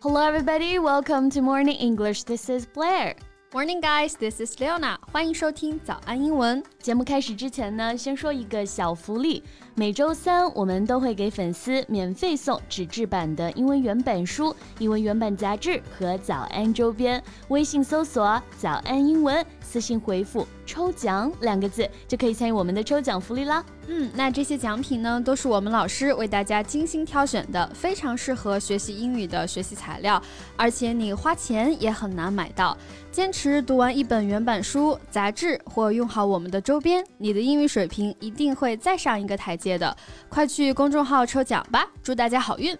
Hello, everybody. Welcome to Morning English. This is Blair. Morning, guys. This is Leona. 欢迎收听早安英文。 节目开始之前呢，先说一个小福利。每周三我们都会给粉丝免费送纸质版的英文原版书、英文原版杂志和早安周边。微信搜索“早安英文”，私信回复“抽奖”两个字，就可以参与我们的抽奖福利啦。嗯，那这些奖品呢，都是我们老师为大家精心挑选的，非常适合学习英语的学习材料，而且你花钱也很难买到。坚持读完一本原版书、杂志，或用好我们的边，你的英语水平一定会再上一个台阶的。快去公众号抽奖吧，祝大家好运！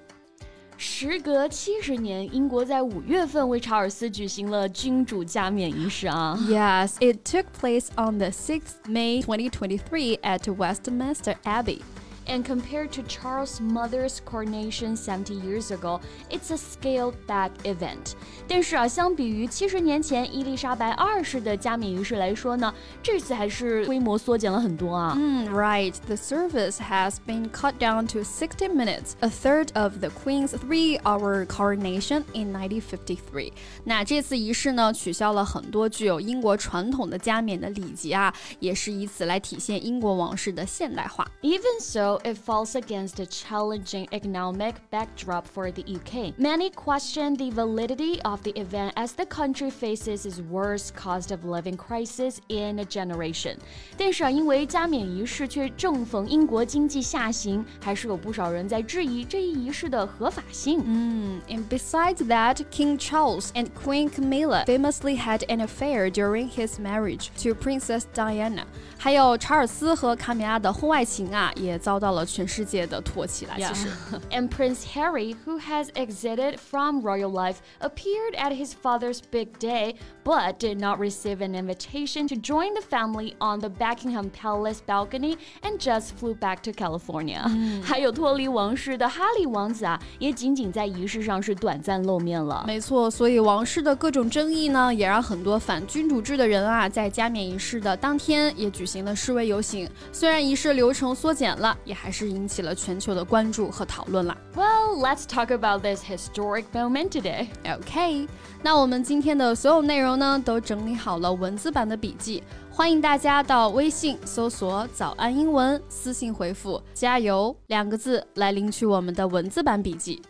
时隔七十年，英国在五月份为查尔斯举行了君主加冕仪式啊。Yes, it took place on the 6th May 2023 at Westminster Abbey. And compared to Charles' mother's coronation 70 years ago, it's a scaled back event. 但是啊，相比于七十年前伊丽莎白二世的加冕仪式来说呢，这次还是规模缩减了很多啊。嗯，Right. The service has been cut down to 60 minutes, a third of the Queen's three-hour coronation in 1953. 那这次仪式呢，取消了很多具有英国传统的加冕的礼节啊，也是以此来体现英国王室的现代化。Even so it falls against a challenging economic backdrop for the UK. Many question the validity of the event as the country faces its worst cost of living crisis in a generation. 但是啊，因为加冕仪式却正逢英国经济下行，还是有不少人在质疑这一仪式的合法性。嗯，and besides that, King Charles and Queen Camilla famously had an affair during his marriage to Princess Diana. 还有查尔斯和卡米拉的婚外情啊，也遭 到了全世界的唾弃了。其实，And Prince Harry, who has exited from royal life, appeared at his father's big day, but did not receive an invitation to join the family on the Buckingham Palace balcony, and just flew back to California. 还有脱离王室的哈利王子啊，也仅仅在仪式上是短暂露面了。没错，所以王室的各种争议呢，也让很多反君主制的人啊，在加冕仪式的当天也举。行的示威游行，虽然仪式流程缩减了，也 还是引起了全球的关注和讨论啦。Well, let's talk about this historic moment today. OK，那我们今天的所有内容呢，都整理好了文字版的笔记，欢迎大家到微信搜索“早安英文”，私信回复“加油”两个字来领取我们的文字版笔记。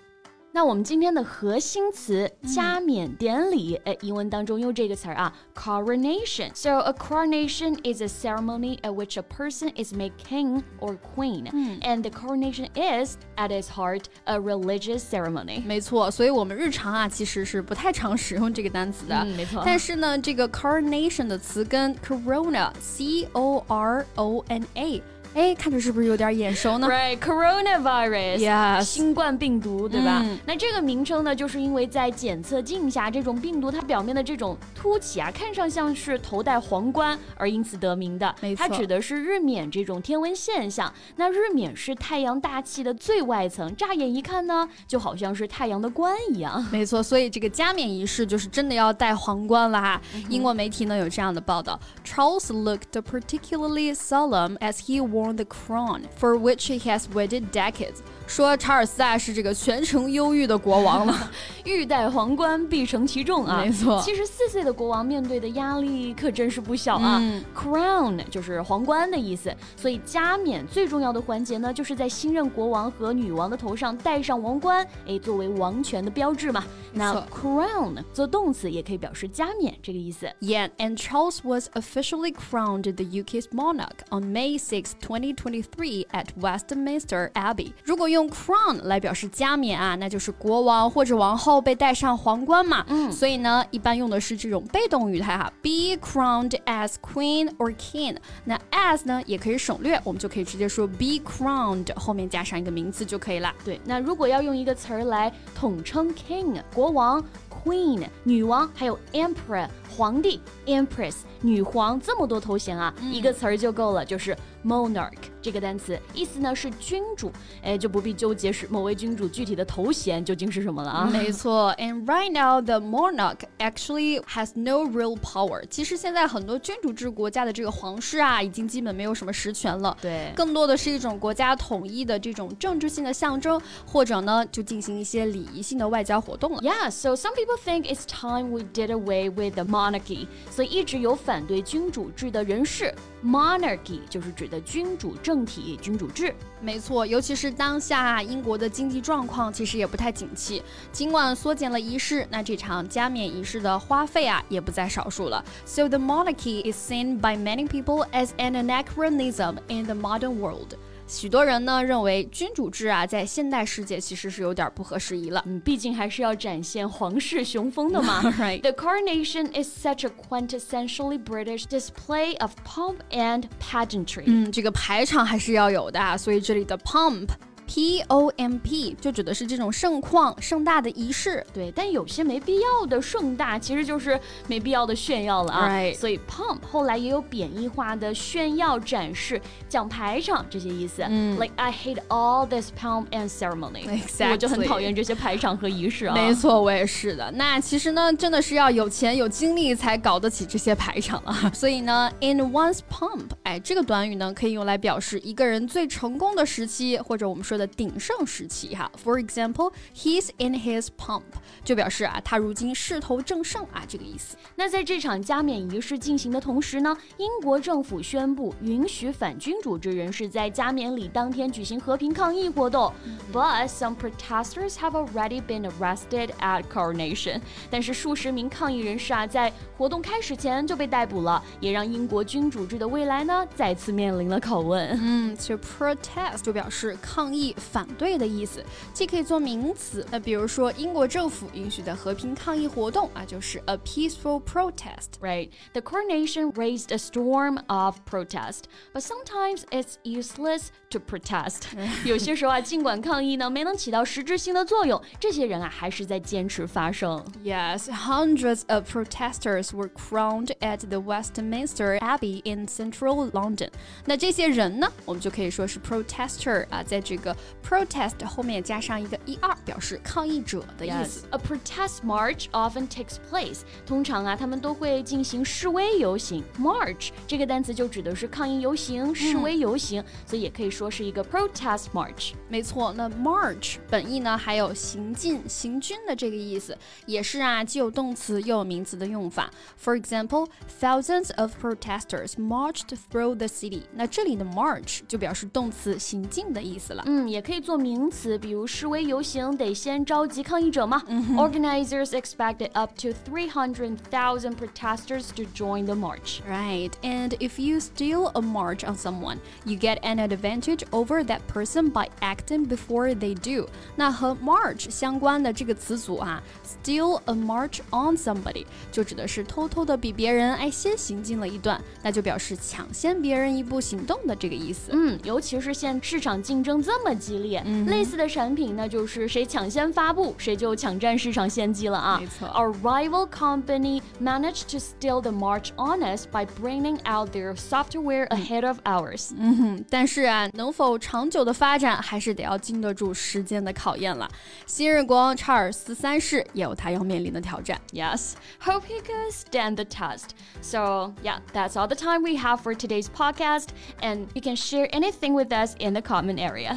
那我们今天的核心词加冕典礼，哎，英文当中用这个词儿啊，coronation。So a coronation is a ceremony at which a person is made king or queen, and the coronation is at its heart a religious ceremony。没错，所以我们日常啊其实是不太常使用这个单词的。嗯，没错。但是呢，这个 coronation 的词根 corona，c o r o n a。 哎，看着是不是有点眼熟呢 coronavirus. Yes，新冠病毒，对吧？那这个名称呢，就是因为在检测镜下，这种病毒它表面的这种凸起啊，看上像是头戴皇冠，而因此得名的。没错，它指的是日冕这种天文现象。那日冕是太阳大气的最外层，乍眼一看呢，就好像是太阳的冠一样。没错，所以这个加冕仪式就是真的要戴皇冠了哈。英国媒体呢有这样的报道：Charles looked particularly solemn as he wore. The crown for which he has waited decades. 说查尔斯啊是这个全程忧郁的国王了，欲戴皇冠必承其重啊。没错，七十四岁的国王面对的压力可真是不小啊。Crown 就是皇冠的意思，所以加冕最重要的环节呢，就是在新任国王和女王的头上戴上王冠，哎，作为王权的标志嘛。那 crown 做动词也可以表示加冕这个意思。Yeah, and Charles was officially crowned the UK's monarch on May 6, 2023 at Westminster Abbey. 如果用 用 crown 来表示加冕啊，那就是国王或者王后被戴上皇冠嘛。嗯，所以呢，一般用的是这种被动语态哈，be crowned as queen or king。那 as 呢也可以省略，我们就可以直接说 be crowned，后面加上一个名词就可以了。对，那如果要用一个词儿来统称 king 国王，queen 女王，还有 emperor 皇帝，empress 女皇，这么多头衔啊，一个词儿就够了，就是 monarch 这个单词，意思呢是君主，哎，就不必纠结是某位君主具体的头衔究竟是什么了啊。没错，and right now the monarch actually has no real power。其实现在很多君主制国家的这个皇室啊，已经基本没有什么实权了。对，更多的是一种国家统一的这种政治性的象征，或者呢就进行一些礼仪性的外交活动了。Yeah, so some people think it's time we did away with the monarchy。所以一直有反对君主制的人士。Monarchy 就是指的君主政体、君主制。没错，尤其是当下英国的经济状况其实也不太景气。尽管缩减了仪式，那这场加冕仪式的花费啊也不在少数了。So the monarchy is seen by many people as an anachronism in the modern world. 许多人呢认为君主制啊，在现代世界其实是有点不合时宜了。嗯，毕竟还是要展现皇室雄风的嘛。right. The coronation is such a quintessentially British display of pomp and pageantry. 嗯，这个排场还是要有的，所以这里的 pomp。P O M P 就指的是这种盛况、盛大的仪式，对。但有些没必要的盛大，其实就是没必要的炫耀了啊。Right. 所以 pomp 后来也有贬义化的炫耀、展示、讲排场这些意思。嗯，Like I hate all this pomp and ceremony。Exactly. 我就很讨厌这些排场和仪式啊。没错，我也是的。那其实呢，真的是要有钱有精力才搞得起这些排场啊。所以呢，in one's pomp，哎，这个短语呢可以用来表示一个人最成功的时期，或者我们说的鼎盛时期哈。For example, he's in his pomp，就表示啊他如今势头正盛啊这个意思。那在这场加冕仪式进行的同时呢，英国政府宣布允许反君主制人士在加冕礼当天举行和平抗议活动。But some protesters have already been arrested at coronation。但是数十名抗议人士啊，在活动开始前就被逮捕了，也让英国君主制的未来呢再次面临了拷问。嗯，其实 protest 就表示抗议、反对的意思，既可以做名词，那比如说英国政府允许的和平抗议活动啊，就是 a peaceful protest。 Right. The coronation raised a storm of protest, but sometimes it's useless to protest. 有些时候啊，尽管抗议呢没能起到实质性的作用，这些人啊还是在坚持发声。 Yes, hundreds of protesters were crowned at the Westminster Abbey in central London. 那这些人呢，我们就可以说是 protester 啊，在这个 Protest 后面加上一个 er，表示抗议者的意思。A protest march often takes place. 通常啊，他们都会进行示威游行。March 这个单词就指的是抗议游行、示威游行，所以也可以说是一个 protest march。没错，那 march 本意呢还有行进、行军的这个意思，也是啊，既有动词又有名词的用法。For example, thousands of protesters marched through the city。那这里的 march 就表示动词行进的意思了。嗯，也可以做名词，比如示威游行得先召集抗议者嘛。Organizers expected up to 300,000 protesters to join the march. Right, and if you steal a march on someone, you get an advantage over that person by acting before they do. 那和 march 相关的这个词组啊，steal a march on somebody 就指的是偷偷的比别人哎先行进了一段，那就表示抢先别人一步行动的这个意思。嗯，尤其是现市场竞争这么 激烈，类似的产品呢，就是谁抢先发布，谁就抢占市场先机了啊。没错 Our rival company managed to steal the march on us by bringing out their software ahead of ours. 嗯，但是啊，能否长久的发展，还是得要经得住时间的考验了。新日国王查尔斯三世也有他要面临的挑战。 Yes, hope he could stand the test. So, yeah, that's all the time we have for today's podcast, and you can share anything with us in the comment area.